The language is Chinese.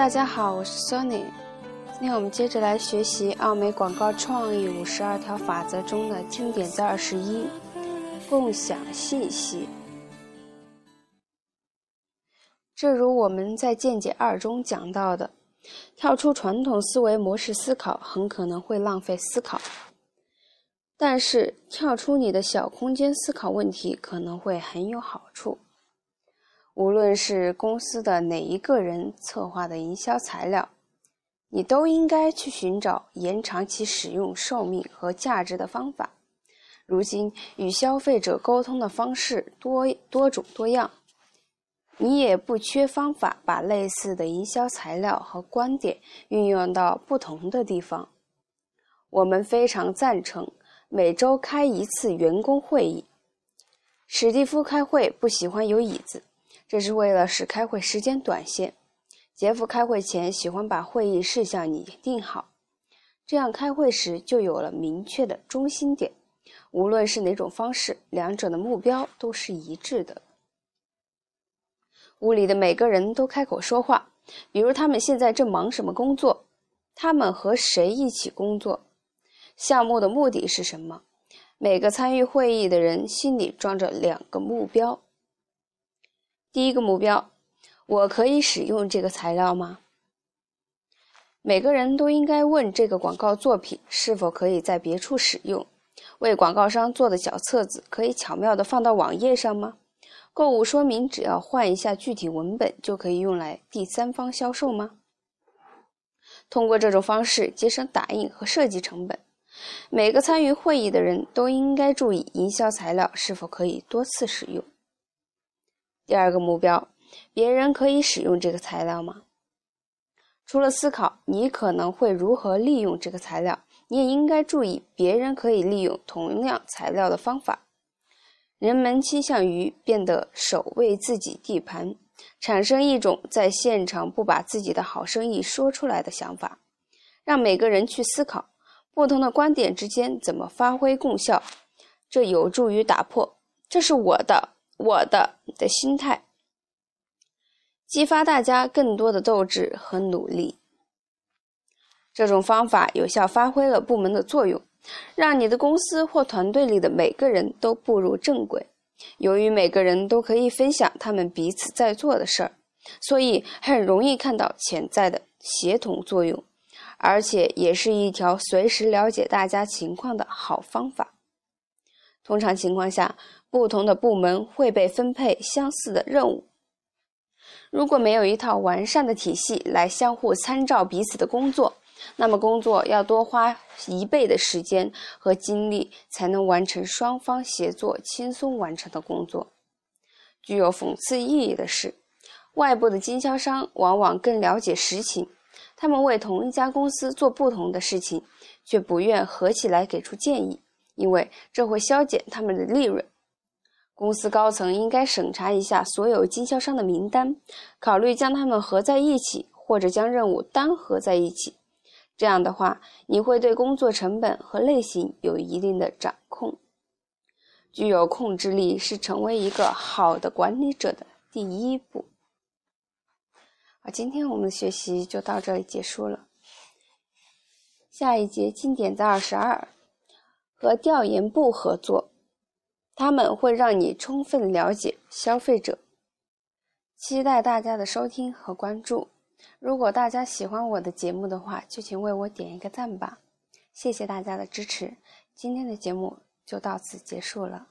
大家好，我是 Sony。今天我们接着来学习奥美广告创意五十二条法则中的经典字二十一：共享信息。正如我们在见解二中讲到的，跳出传统思维模式思考很可能会浪费思考，但是跳出你的小空间思考问题可能会很有好处。无论是公司的哪一个人策划的营销材料，你都应该去寻找延长其使用寿命和价值的方法。如今与消费者沟通的方式多多种多样，你也不缺方法把类似的营销材料和观点运用到不同的地方。我们非常赞成每周开一次员工会议。史蒂夫开会不喜欢有椅子。这是为了使开会时间短些。杰夫开会前喜欢把会议事项拟定好，这样开会时就有了明确的中心点。无论是哪种方式，两者的目标都是一致的。屋里的每个人都开口说话，比如他们现在正忙什么工作，他们和谁一起工作，项目的目的是什么。每个参与会议的人心里装着两个目标。第一个目标，我可以使用这个材料吗？每个人都应该问这个广告作品是否可以在别处使用。为广告商做的小册子可以巧妙地放到网页上吗？购物说明只要换一下具体文本就可以用来第三方销售吗？通过这种方式节省打印和设计成本。每个参与会议的人都应该注意营销材料是否可以多次使用。第二个目标，别人可以使用这个材料吗？除了思考你可能会如何利用这个材料，你也应该注意别人可以利用同样材料的方法。人们倾向于变得守卫自己地盘，产生一种在现场不把自己的好生意说出来的想法。让每个人去思考不同的观点之间怎么发挥共效，这有助于打破“这是我的”。我的的心态，激发大家更多的斗志和努力。这种方法有效发挥了部门的作用，让你的公司或团队里的每个人都步入正轨。由于每个人都可以分享他们彼此在做的事儿，所以很容易看到潜在的协同作用，而且也是一条随时了解大家情况的好方法。通常情况下。不同的部门会被分配相似的任务。如果没有一套完善的体系来相互参照彼此的工作，那么工作要多花一倍的时间和精力才能完成双方协作轻松完成的工作。具有讽刺意义的是，外部的经销商往往更了解实情，他们为同一家公司做不同的事情，却不愿合起来给出建议，因为这会削减他们的利润。公司高层应该审查一下所有经销商的名单，考虑将他们合在一起，或者将任务单合在一起。这样的话，你会对工作成本和类型有一定的掌控。具有控制力是成为一个好的管理者的第一步。好，今天我们的学习就到这里结束了。下一节经典在二十二，和调研部合作。他们会让你充分了解消费者。期待大家的收听和关注。如果大家喜欢我的节目的话，就请为我点一个赞吧。谢谢大家的支持。今天的节目就到此结束了。